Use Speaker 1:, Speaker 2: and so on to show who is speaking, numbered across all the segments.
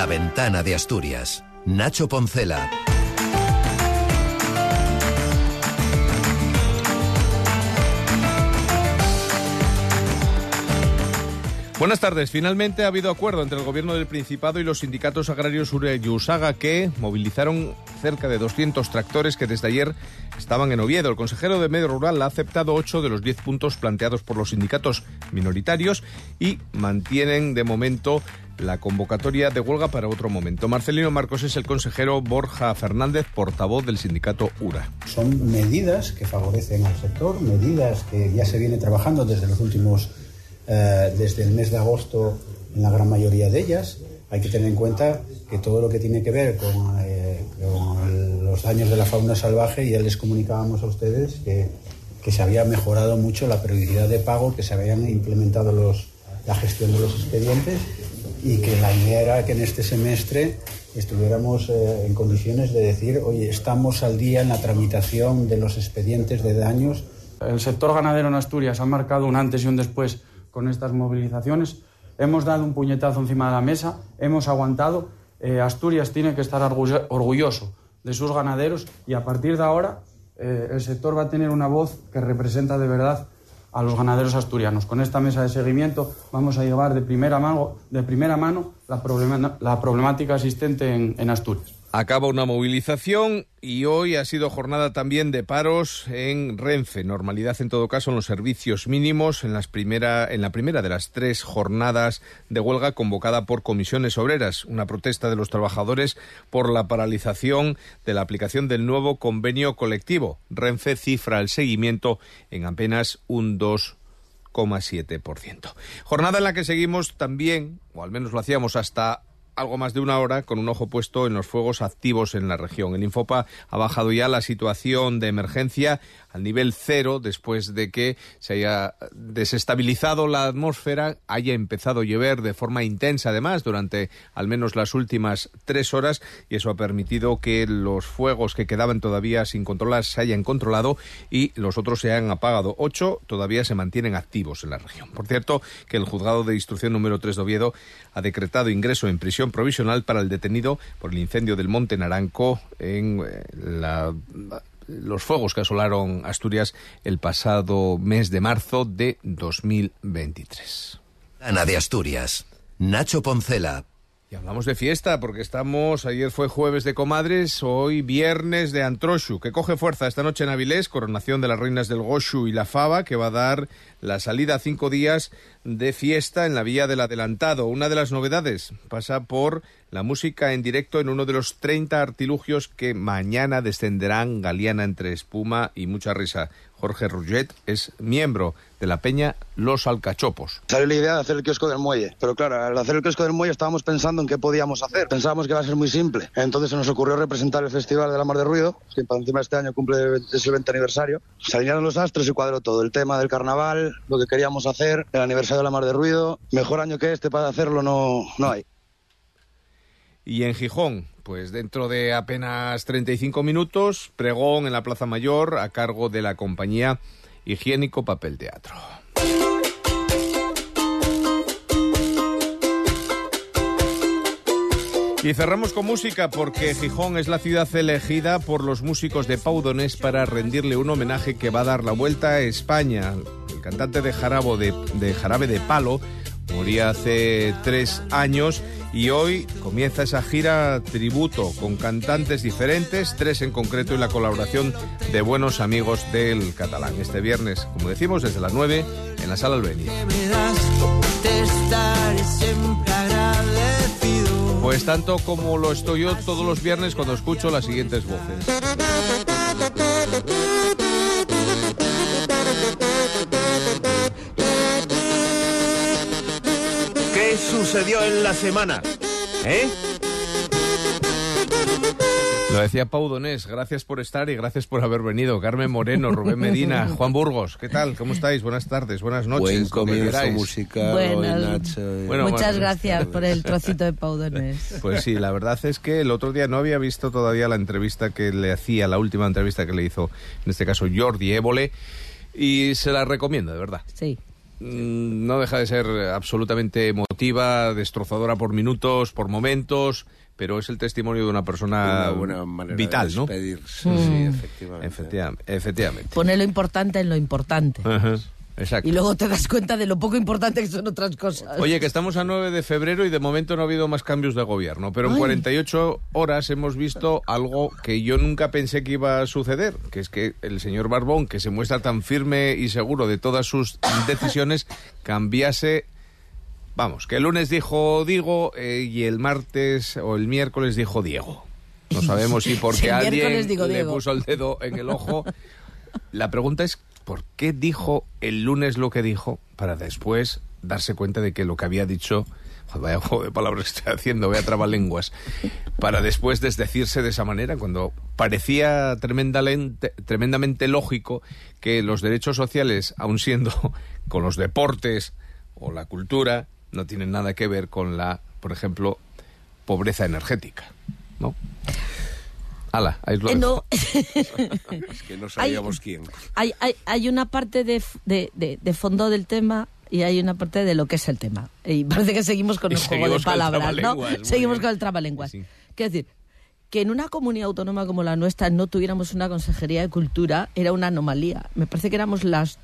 Speaker 1: La ventana de Asturias. Nacho Poncela.
Speaker 2: Buenas tardes. Finalmente ha habido acuerdo entre el gobierno del Principado y los sindicatos agrarios Ure y Usaga que movilizaron cerca de 200 tractores que desde ayer estaban en Oviedo. El consejero de Medio Rural ha aceptado 8 de los 10 puntos planteados por los sindicatos minoritarios y mantienen de momento la convocatoria de huelga para otro momento. Marcelino Marcos es el consejero Borja Fernández, portavoz del sindicato URA.
Speaker 3: Son medidas que favorecen al sector, medidas que ya se viene trabajando desde los últimos eh, desde el mes de agosto en la gran mayoría de ellas. Hay que tener en cuenta que todo lo que tiene que ver con, eh, los daños de la fauna salvaje, ya les comunicábamos a ustedes que, que, se había mejorado mucho la periodicidad de pago, que se habían implementado los, la gestión de los expedientes y que la idea era que en este semestre estuviéramos eh, en condiciones de decir, oye, estamos al día en la tramitación de los expedientes de daños.
Speaker 4: El sector ganadero en Asturias ha marcado un antes y un después con estas movilizaciones. Hemos dado un puñetazo encima de la mesa, hemos aguantado. Eh, Asturias tiene que estar orgulloso de sus ganaderos y a partir de ahora eh, el sector va a tener una voz que representa de verdad a los ganaderos asturianos. Con esta mesa de seguimiento vamos a llevar de primera mano, de primera mano la, la problemática existente en Asturias.
Speaker 2: Acaba una movilización y hoy ha sido jornada también de paros en Renfe. Normalidad en todo caso en los servicios mínimos en, las primera, en la primera de las tres jornadas de huelga convocada por comisiones obreras. Una protesta de los trabajadores por la paralización de la aplicación del nuevo convenio colectivo. Renfe cifra el seguimiento en apenas un 2,7%. Jornada en la que seguimos también, o al menos lo hacíamos hasta algo más de una hora con un ojo puesto en los fuegos activos en la región. El Infopa ha bajado ya la situación de emergencia al nivel cero después de que se haya desestabilizado la atmósfera, haya empezado a llover de forma intensa además durante al menos las últimas tres horas y eso ha permitido que los fuegos que quedaban todavía sin controlar se hayan controlado y los otros se hayan apagado. Ocho todavía se mantienen activos en la región. Por cierto, que el juzgado de instrucción número 3 de Oviedo ha decretado ingreso en prisión provisional para el detenido por el incendio del Monte Naranco en eh, la los fuegos que asolaron Asturias el pasado mes de marzo de 2023.
Speaker 1: Ana de Asturias. Nacho Poncela.
Speaker 2: Y hablamos de fiesta porque estamos, ayer fue jueves de comadres, hoy viernes de Antroshu, que coge fuerza esta noche en Avilés, coronación de las reinas del Goshu y la Fava, que va a dar la salida a cinco días de fiesta en la Vía del Adelantado. Una de las novedades pasa por la música en directo en uno de los 30 artilugios que mañana descenderán Galeana entre espuma y mucha risa. Jorge Rugget es miembro de la peña Los Alcachopos.
Speaker 5: Salió la idea de hacer el kiosco del muelle, pero claro, al hacer el kiosco del muelle estábamos pensando en qué podíamos hacer. Pensábamos que iba a ser muy simple. Entonces se nos ocurrió representar el Festival de la Mar de Ruido, que para encima este año cumple el 20 aniversario. Se alinearon los astros y cuadró todo. El tema del carnaval, lo que queríamos hacer, el aniversario la Mar de Ruido. Mejor año que este para hacerlo no, no hay.
Speaker 2: Y en Gijón, pues dentro de apenas 35 minutos, pregón en la Plaza Mayor a cargo de la compañía Higiénico Papel Teatro. Y cerramos con música porque Gijón es la ciudad elegida por los músicos de Paudones para rendirle un homenaje que va a dar la vuelta a España. El cantante de, Jarabo de, de Jarabe de Palo moría hace tres años y hoy comienza esa gira tributo con cantantes diferentes, tres en concreto y la colaboración de buenos amigos del catalán. Este viernes, como decimos, desde las 9 en la sala Albeni. Pues tanto como lo estoy yo todos los viernes cuando escucho las siguientes voces.
Speaker 6: Sucedió en la semana? ¿Eh?
Speaker 2: Lo decía Pau Donés, gracias por estar y gracias por haber venido. Carmen Moreno, Rubén Medina, Juan Burgos, ¿qué tal? ¿Cómo estáis? Buenas tardes, buenas noches.
Speaker 7: Buen comienzo musical
Speaker 8: bueno, muchas gracias por el trocito de Pau Donés.
Speaker 2: Pues sí, la verdad es que el otro día no había visto todavía la entrevista que le hacía, la última entrevista que le hizo, en este caso, Jordi Évole, y se la recomiendo, de verdad.
Speaker 8: Sí.
Speaker 2: Mm, no deja de ser absolutamente emotiva, destrozadora por minutos, por momentos, pero es el testimonio de una persona vital, ¿no?
Speaker 7: Sí, mm. efectivamente.
Speaker 2: efectivamente.
Speaker 8: Pone lo importante en lo importante. Y luego te das cuenta de lo poco importante que son otras cosas.
Speaker 2: Oye, que estamos a 9 de febrero y de momento no ha habido más cambios de gobierno, pero en 48 horas hemos visto algo que yo nunca pensé que iba a suceder, que es que el señor Barbón, que se muestra tan firme y seguro de todas sus decisiones, cambiase Vamos, que el lunes dijo Digo eh, y el martes o el miércoles dijo Diego. No sabemos si porque alguien le puso el dedo en el ojo. La pregunta es por qué dijo el lunes lo que dijo para después darse cuenta de que lo que había dicho vaya juego de palabras estoy haciendo, voy a trabalenguas, para después desdecirse de esa manera, cuando parecía tremendamente, tremendamente lógico que los derechos sociales, aun siendo con los deportes o la cultura, no tienen nada que ver con la, por ejemplo, pobreza energética, ¿no? Ala, ahí lo
Speaker 8: eh, no.
Speaker 7: es que no sabíamos quién.
Speaker 8: Hay, hay, hay, una parte de, de, de, fondo del tema y hay una parte de lo que es el tema. Y parece que seguimos con el juego de palabras, ¿no? Seguimos con el trabalenguas. Sí. Quiero decir, que en una comunidad autónoma como la nuestra no tuviéramos una consejería de cultura era una anomalía. Me parece que éramos las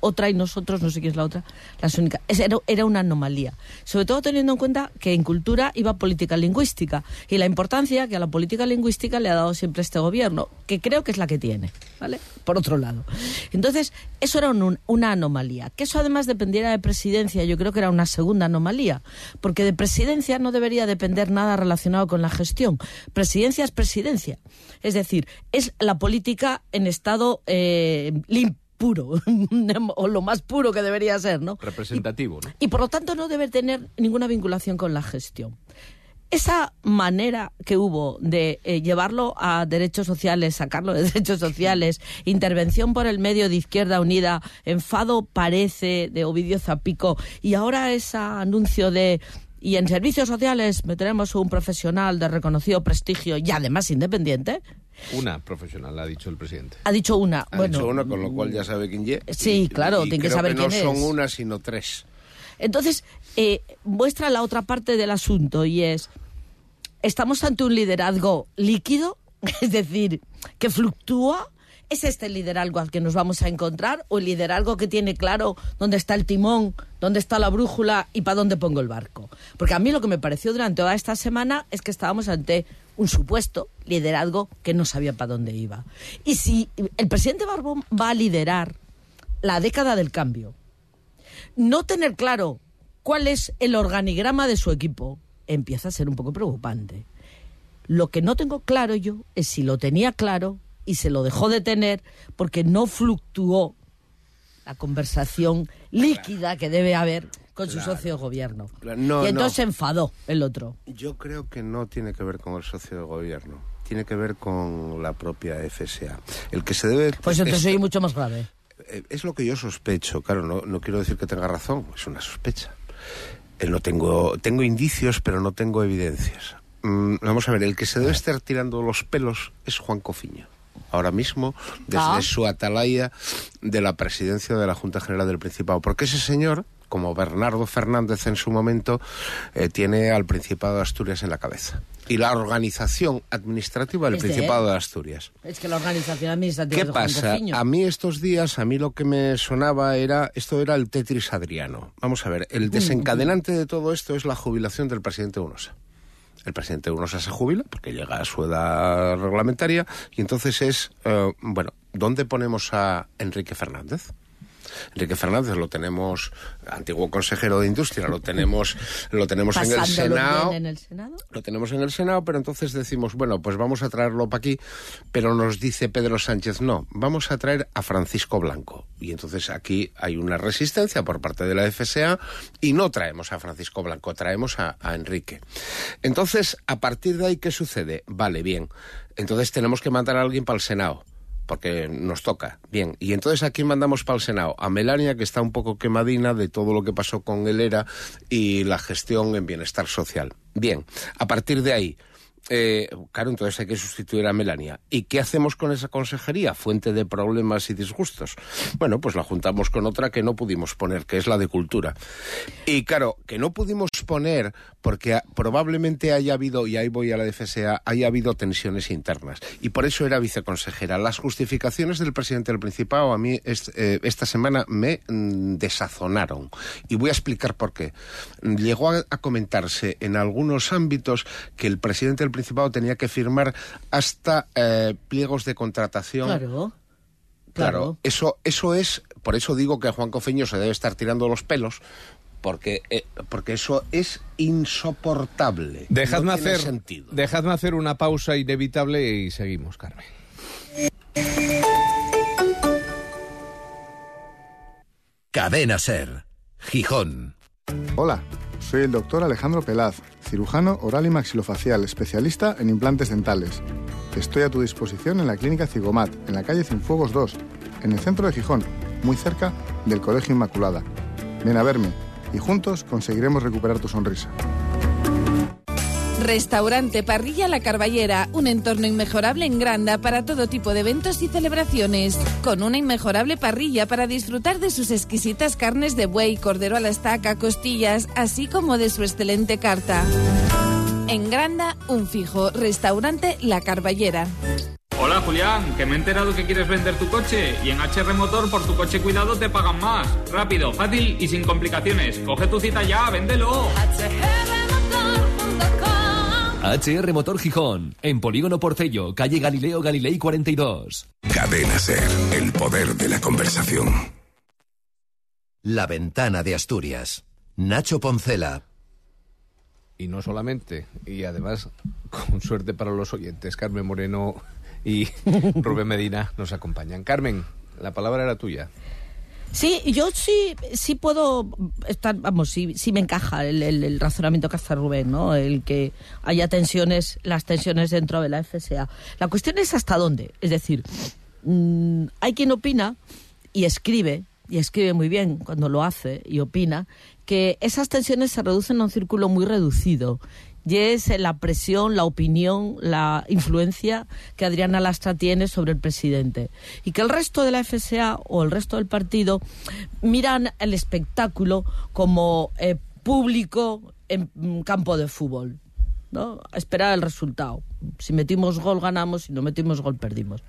Speaker 8: otra y nosotros, no sé quién es la otra, las únicas. Era, una anomalía. Sobre todo teniendo en cuenta que en cultura iba política lingüística y la importancia que a la política lingüística le ha dado siempre este gobierno, que creo que es la que tiene, ¿vale? Por otro lado. Entonces, eso era una anomalía. Que eso además dependiera de presidencia, yo creo que era una segunda anomalía, porque de presidencia no debería depender nada relacionado con la gestión. Presidencia es presidencia. Es decir, es la política en estado eh, limpio puro, o lo más puro que debería ser, ¿no?
Speaker 2: Representativo,
Speaker 8: ¿no? Y por lo tanto no debe tener ninguna vinculación con la gestión. Esa manera que hubo de eh, llevarlo a derechos sociales, sacarlo de derechos sociales, intervención por el medio de Izquierda Unida, enfado parece de Ovidio Zapico, y ahora ese anuncio de y en servicios sociales meteremos un profesional de reconocido prestigio y además independiente,
Speaker 2: una profesional, ha dicho el presidente.
Speaker 8: Ha dicho una.
Speaker 7: Ha dicho una, con lo cual ya sabe quién es.
Speaker 8: Sí, claro, tiene que saber quién es.
Speaker 7: No son una, sino tres.
Speaker 8: Entonces, eh, muestra la otra parte del asunto y es, estamos ante un liderazgo líquido, es decir, que fluctúa. ¿Es este el liderazgo al que nos vamos a encontrar o el liderazgo que tiene claro dónde está el timón, dónde está la brújula y para dónde pongo el barco? Porque a mí lo que me pareció durante toda esta semana es que estábamos ante un supuesto liderazgo que no sabía para dónde iba. Y si el presidente Barbón va a liderar la década del cambio, no tener claro cuál es el organigrama de su equipo empieza a ser un poco preocupante. Lo que no tengo claro yo es si lo tenía claro y se lo dejó de tener porque no fluctuó la conversación líquida que debe haber con su socio de gobierno. y entonces se enfadó el otro.
Speaker 7: Yo creo que no tiene que ver con el socio de gobierno. Tiene que ver con la propia FSA. El que se debe.
Speaker 8: Pues entonces soy mucho más grave.
Speaker 7: Eh, es lo que yo sospecho. Claro, no, no quiero decir que tenga razón. Es una sospecha. Eh, no tengo, tengo indicios, pero no tengo evidencias. Mm, vamos a ver, el que se debe estar tirando los pelos es Juan Cofiño ahora mismo desde ah. su atalaya de la presidencia de la Junta General del Principado. Porque ese señor como Bernardo Fernández en su momento, eh, tiene al Principado de Asturias en la cabeza. Y la organización administrativa del Principado de Asturias.
Speaker 8: Es que la organización administrativa
Speaker 7: ¿Qué pasa? A mí estos días, a mí lo que me sonaba era, esto era el Tetris Adriano. Vamos a ver, el desencadenante de todo esto es la jubilación del presidente Unosa el presidente Unosa se jubila porque llega a su edad reglamentaria y entonces es, eh, bueno, ¿dónde ponemos a Enrique Fernández? Enrique Fernández lo tenemos, antiguo consejero de Industria, lo tenemos, lo tenemos en el Senado.
Speaker 8: en el Senado.
Speaker 7: Lo tenemos en el Senado, pero entonces decimos, bueno, pues vamos a traerlo para aquí, pero nos dice Pedro Sánchez, no, vamos a traer a Francisco Blanco. Y entonces aquí hay una resistencia por parte de la FSA y no traemos a Francisco Blanco, traemos a, a Enrique. Entonces, a partir de ahí, ¿qué sucede? Vale, bien. Entonces tenemos que mandar a alguien para el Senado porque nos toca. Bien, y entonces ¿a quién mandamos para el Senado? A Melania, que está un poco quemadina de todo lo que pasó con el ERA y la gestión en bienestar social. Bien, a partir de ahí, eh, claro, entonces hay que sustituir a Melania. ¿Y qué hacemos con esa consejería? Fuente de problemas y disgustos. Bueno, pues la juntamos con otra que no pudimos poner, que es la de cultura. Y claro, que no pudimos poner porque probablemente haya habido, y ahí voy a la DFSA, haya habido tensiones internas. Y por eso era viceconsejera. Las justificaciones del presidente del Principado a mí eh, esta semana me mm, desazonaron. Y voy a explicar por qué. Llegó a, comentarse en algunos ámbitos que el presidente del Principado tenía que firmar hasta eh, pliegos de contratación.
Speaker 8: Claro.
Speaker 7: Claro, eso, eso es, por eso digo que Juan Cofeño se debe estar tirando los pelos, porque, eh, porque eso es insoportable.
Speaker 2: Dejadme,
Speaker 7: no
Speaker 2: hacer,
Speaker 7: sentido.
Speaker 2: dejadme hacer una pausa inevitable y seguimos, Carmen.
Speaker 1: Cadena Ser, Gijón.
Speaker 9: Hola, soy el doctor Alejandro Pelaz, cirujano oral y maxilofacial, especialista en implantes dentales. Estoy a tu disposición en la clínica Cigomat, en la calle Cienfuegos 2, en el centro de Gijón, muy cerca del Colegio Inmaculada. Ven a verme y juntos conseguiremos recuperar tu sonrisa.
Speaker 10: Restaurante Parrilla La Carballera, un entorno inmejorable en Granda para todo tipo de eventos y celebraciones, con una inmejorable parrilla para disfrutar de sus exquisitas carnes de buey, cordero a la estaca, costillas, así como de su excelente carta. En Granda, un fijo, Restaurante La Carballera.
Speaker 11: Hola Julián, que me he enterado que quieres vender tu coche y en HR Motor por tu coche cuidado te pagan más. Rápido, fácil y sin complicaciones. Coge tu cita ya, véndelo.
Speaker 12: HR Motor Gijón, en Polígono Porcello, calle Galileo Galilei 42.
Speaker 13: Cadena Ser, el poder de la conversación.
Speaker 1: La ventana de Asturias. Nacho Poncela.
Speaker 2: Y no solamente, y además, con suerte para los oyentes, Carmen Moreno y Rubén Medina nos acompañan. Carmen, la palabra era tuya.
Speaker 8: Sí, yo sí, sí puedo estar, vamos, sí, sí me encaja el, razonamiento que hace Rubén, ¿no? El que haya tensiones, las tensiones dentro de la FSA. La cuestión es hasta dónde. Es decir, mmm, hay quien opina y escribe, y escribe muy bien cuando lo hace y opina, que esas tensiones se reducen a un círculo muy reducido y es la presión, la opinión, la influencia que Adriana Lastra tiene sobre el presidente. Y que el resto de la FSA o el resto del partido miran el espectáculo como eh, público en campo de fútbol. ¿no? A esperar el resultado. Si metimos gol, ganamos. Si no metimos gol, perdimos.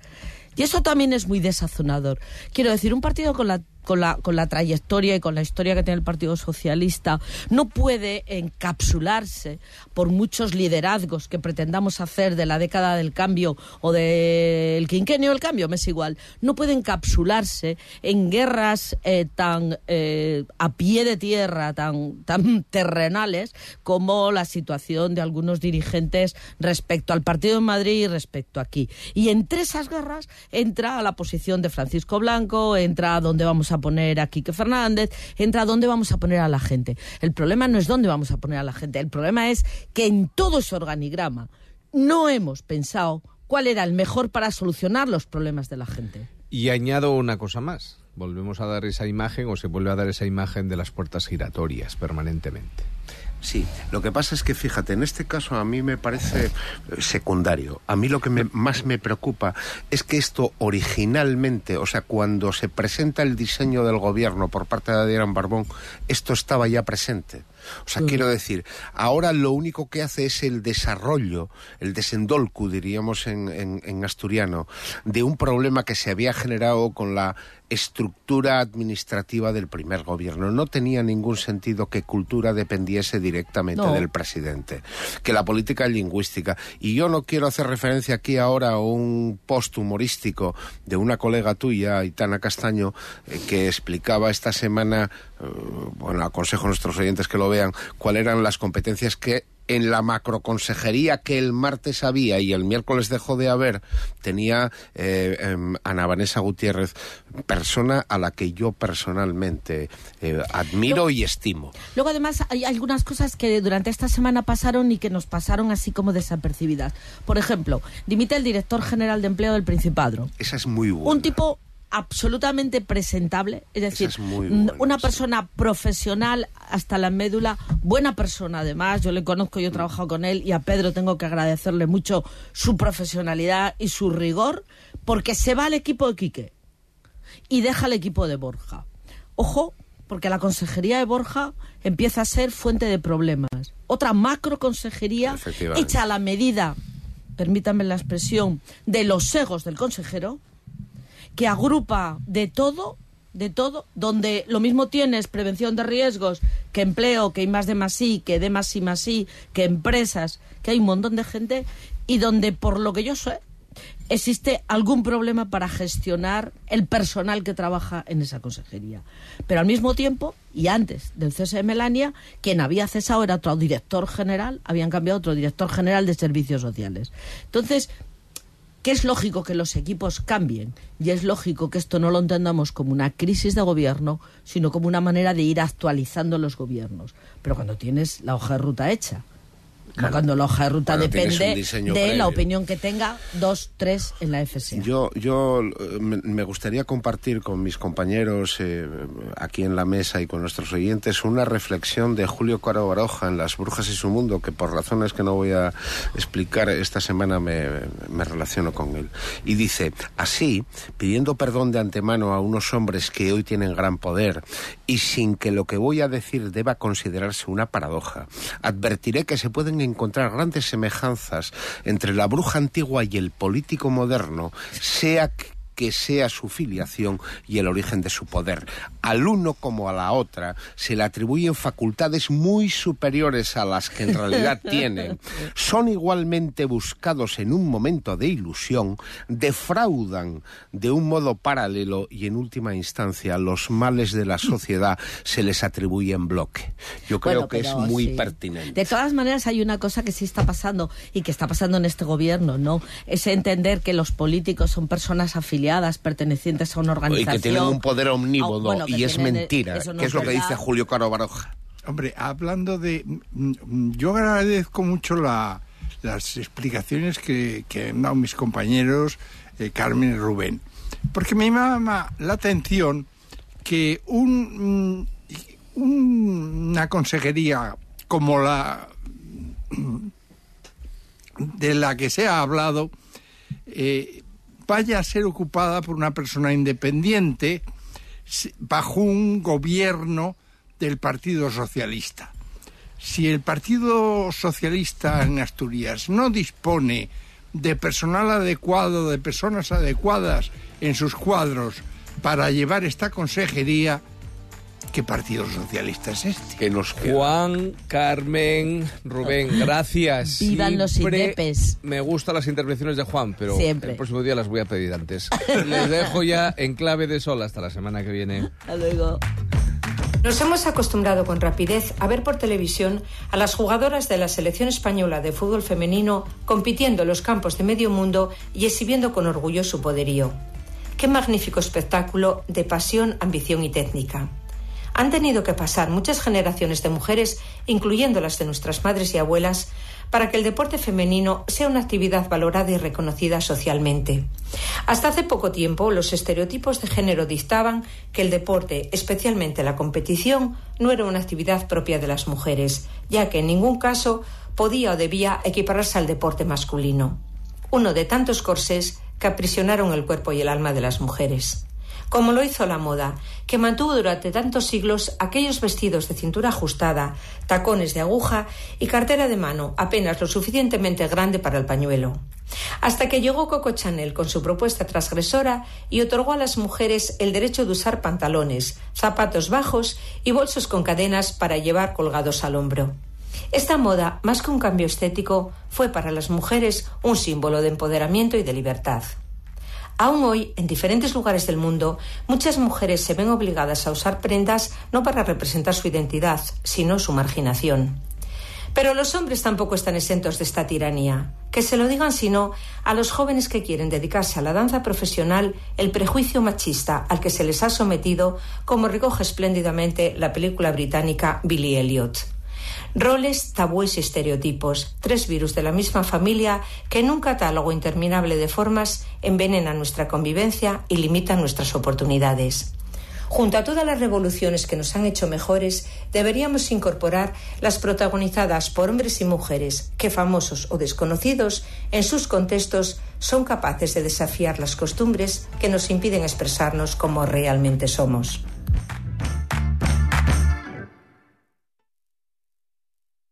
Speaker 8: Y eso también es muy desazonador. Quiero decir, un partido con la con la, con la trayectoria y con la historia que tiene el Partido Socialista, no puede encapsularse por muchos liderazgos que pretendamos hacer de la década del cambio o del quinquenio del cambio, me es igual, no puede encapsularse en guerras eh, tan eh, a pie de tierra, tan, tan terrenales como la situación de algunos dirigentes respecto al Partido de Madrid y respecto aquí. Y entre esas guerras entra la posición de Francisco Blanco, entra a donde vamos a poner a Quique Fernández, entra dónde vamos a poner a la gente. El problema no es dónde vamos a poner a la gente, el problema es que en todo ese organigrama no hemos pensado cuál era el mejor para solucionar los problemas de la gente.
Speaker 2: Y añado una cosa más. Volvemos a dar esa imagen o se vuelve a dar esa imagen de las puertas giratorias permanentemente.
Speaker 7: Sí, lo que pasa es que fíjate, en este caso a mí me parece eh, secundario. A mí lo que más me preocupa es que esto originalmente, o sea, cuando se presenta el diseño del gobierno por parte de Adrián Barbón, esto estaba ya presente. O sea, quiero decir, ahora lo único que hace es el desarrollo, el desendolcu, diríamos en, en, asturiano, de un problema que se había generado con la estructura administrativa del primer gobierno. No tenía ningún sentido que cultura dependiese directamente del presidente, que la política lingüística. Y yo no quiero hacer referencia aquí ahora a un post humorístico de una colega tuya, Itana Castaño, eh, que explicaba esta semana, eh, bueno, aconsejo a nuestros oyentes que lo vean, cuáles eran las competencias que en la macroconsejería que el martes había y el miércoles dejó de haber, tenía eh, em, Ana Vanessa Gutiérrez, persona a la que yo personalmente eh, admiro y estimo.
Speaker 8: Luego, además, hay algunas cosas que durante esta semana pasaron y que nos pasaron así como desapercibidas. Por ejemplo, dimite el director general de empleo del Principado.
Speaker 7: Esa es muy buena.
Speaker 8: Un tipo absolutamente presentable, es decir,
Speaker 7: es
Speaker 8: una persona profesional hasta la médula, buena persona además, yo le conozco, yo he trabajado con él y a Pedro tengo que agradecerle mucho su profesionalidad y su rigor, porque se va al equipo de Quique y deja el equipo de Borja. Ojo, porque la consejería de Borja empieza a ser fuente de problemas. Otra macro consejería hecha a la medida, permítanme la expresión, de los egos del consejero, que agrupa de todo, de todo, donde lo mismo tienes prevención de riesgos que empleo, que hay más de más I, que de más I más I, que empresas, que hay un montón de gente, y donde, por lo que yo sé, existe algún problema para gestionar el personal que trabaja en esa consejería. Pero al mismo tiempo, y antes del cese de Melania, quien había cesado era otro director general, habían cambiado otro director general de servicios sociales. Entonces, que es lógico que los equipos cambien y es lógico que esto no lo entendamos como una crisis de gobierno, sino como una manera de ir actualizando los gobiernos. Pero cuando tienes la hoja de ruta hecha,
Speaker 7: Claro.
Speaker 8: cuando la hoja de ruta
Speaker 7: Cuando
Speaker 8: depende de
Speaker 7: previo.
Speaker 8: la opinión que tenga dos, tres en la FSA.
Speaker 7: Yo, yo eh, me me gustaría compartir con mis compañeros eh, aquí en la mesa y con nuestros oyentes una reflexión de Julio Caro Baroja en Las Brujas y su Mundo, que por razones que no voy a explicar esta semana me, me relaciono con él. Y dice, así, pidiendo perdón de antemano a unos hombres que hoy tienen gran poder y sin que lo que voy a decir deba considerarse una paradoja, advertiré que se pueden encontrar grandes semejanzas entre la bruja antigua y el político moderno, sea que sea su filiación y el origen de su poder. Al uno como a la otra se le atribuyen facultades muy superiores a las que en realidad tienen. Son igualmente buscados en un momento de ilusión, defraudan de un modo paralelo y en última instancia los males de la sociedad se les atribuye en bloque. Yo creo
Speaker 8: Bueno,
Speaker 7: que es muy
Speaker 8: sí.
Speaker 7: pertinente.
Speaker 8: De todas maneras, hay una cosa que sí está pasando y que está pasando en este gobierno, ¿no? Es entender que los políticos son personas afiliadas, pertenecientes a una
Speaker 7: Y
Speaker 8: organización.
Speaker 7: que tienen un poder omnívodo
Speaker 8: bueno,
Speaker 7: y es mentira,
Speaker 8: no
Speaker 7: que es lo que dice Julio Caro Baroja.
Speaker 14: Hombre, hablando de... mm, mm, Yo agradezco mucho la- las explicaciones que, que han dado mis compañeros eh, Carmen y Rubén, porque me llama la atención que un, mm, un- una consejería como la de la que se ha hablado eh, vaya a ser ocupada por una persona independiente bajo un gobierno del Partido Socialista. Si el Partido Socialista en Asturias no dispone de personal adecuado, de personas adecuadas en sus cuadros para llevar esta consejería, ¿qué Partido Socialista es este?
Speaker 7: Que nos
Speaker 2: Juan, Carmen, Rubén, gracias.
Speaker 8: Vivan los
Speaker 2: Siempre
Speaker 8: indepes.
Speaker 2: Me gustan las intervenciones de Juan, pero
Speaker 8: Siempre.
Speaker 2: el próximo día las voy a pedir antes. Les dejo ya en clave de sol hasta la semana que viene.
Speaker 8: Hasta luego.
Speaker 15: Nos hemos acostumbrado con rapidez a ver por televisión a las jugadoras de la selección española de fútbol femenino compitiendo en los campos de medio mundo y exhibiendo con orgullo su poderío. Qué magnífico espectáculo de pasión, ambición y técnica. Han tenido que pasar muchas generaciones de mujeres, incluyendo las de nuestras madres y abuelas, para que el deporte femenino sea una actividad valorada y reconocida socialmente. Hasta hace poco tiempo, los estereotipos de género dictaban que el deporte, especialmente la competición, no era una actividad propia de las mujeres, ya que en ningún caso podía o debía equipararse al deporte masculino. Uno de tantos corsés que aprisionaron el cuerpo y el alma de las mujeres como lo hizo la moda, que mantuvo durante tantos siglos aquellos vestidos de cintura ajustada, tacones de aguja y cartera de mano apenas lo suficientemente grande para el pañuelo. Hasta que llegó Coco Chanel con su propuesta transgresora y otorgó a las mujeres el derecho de usar pantalones, zapatos bajos y bolsos con cadenas para llevar colgados al hombro. Esta moda, más que un cambio estético, fue para las mujeres un símbolo de empoderamiento y de libertad. Aún hoy, en diferentes lugares del mundo, muchas mujeres se ven obligadas a usar prendas no para representar su identidad, sino su marginación. Pero los hombres tampoco están exentos de esta tiranía. Que se lo digan, sino a los jóvenes que quieren dedicarse a la danza profesional, el prejuicio machista al que se les ha sometido, como recoge espléndidamente la película británica Billy Elliot. Roles, tabúes y estereotipos, tres virus de la misma familia que en un catálogo interminable de formas envenenan nuestra convivencia y limitan nuestras oportunidades. Junto a todas las revoluciones que nos han hecho mejores, deberíamos incorporar las protagonizadas por hombres y mujeres que, famosos o desconocidos, en sus contextos son capaces de desafiar las costumbres que nos impiden expresarnos como realmente somos.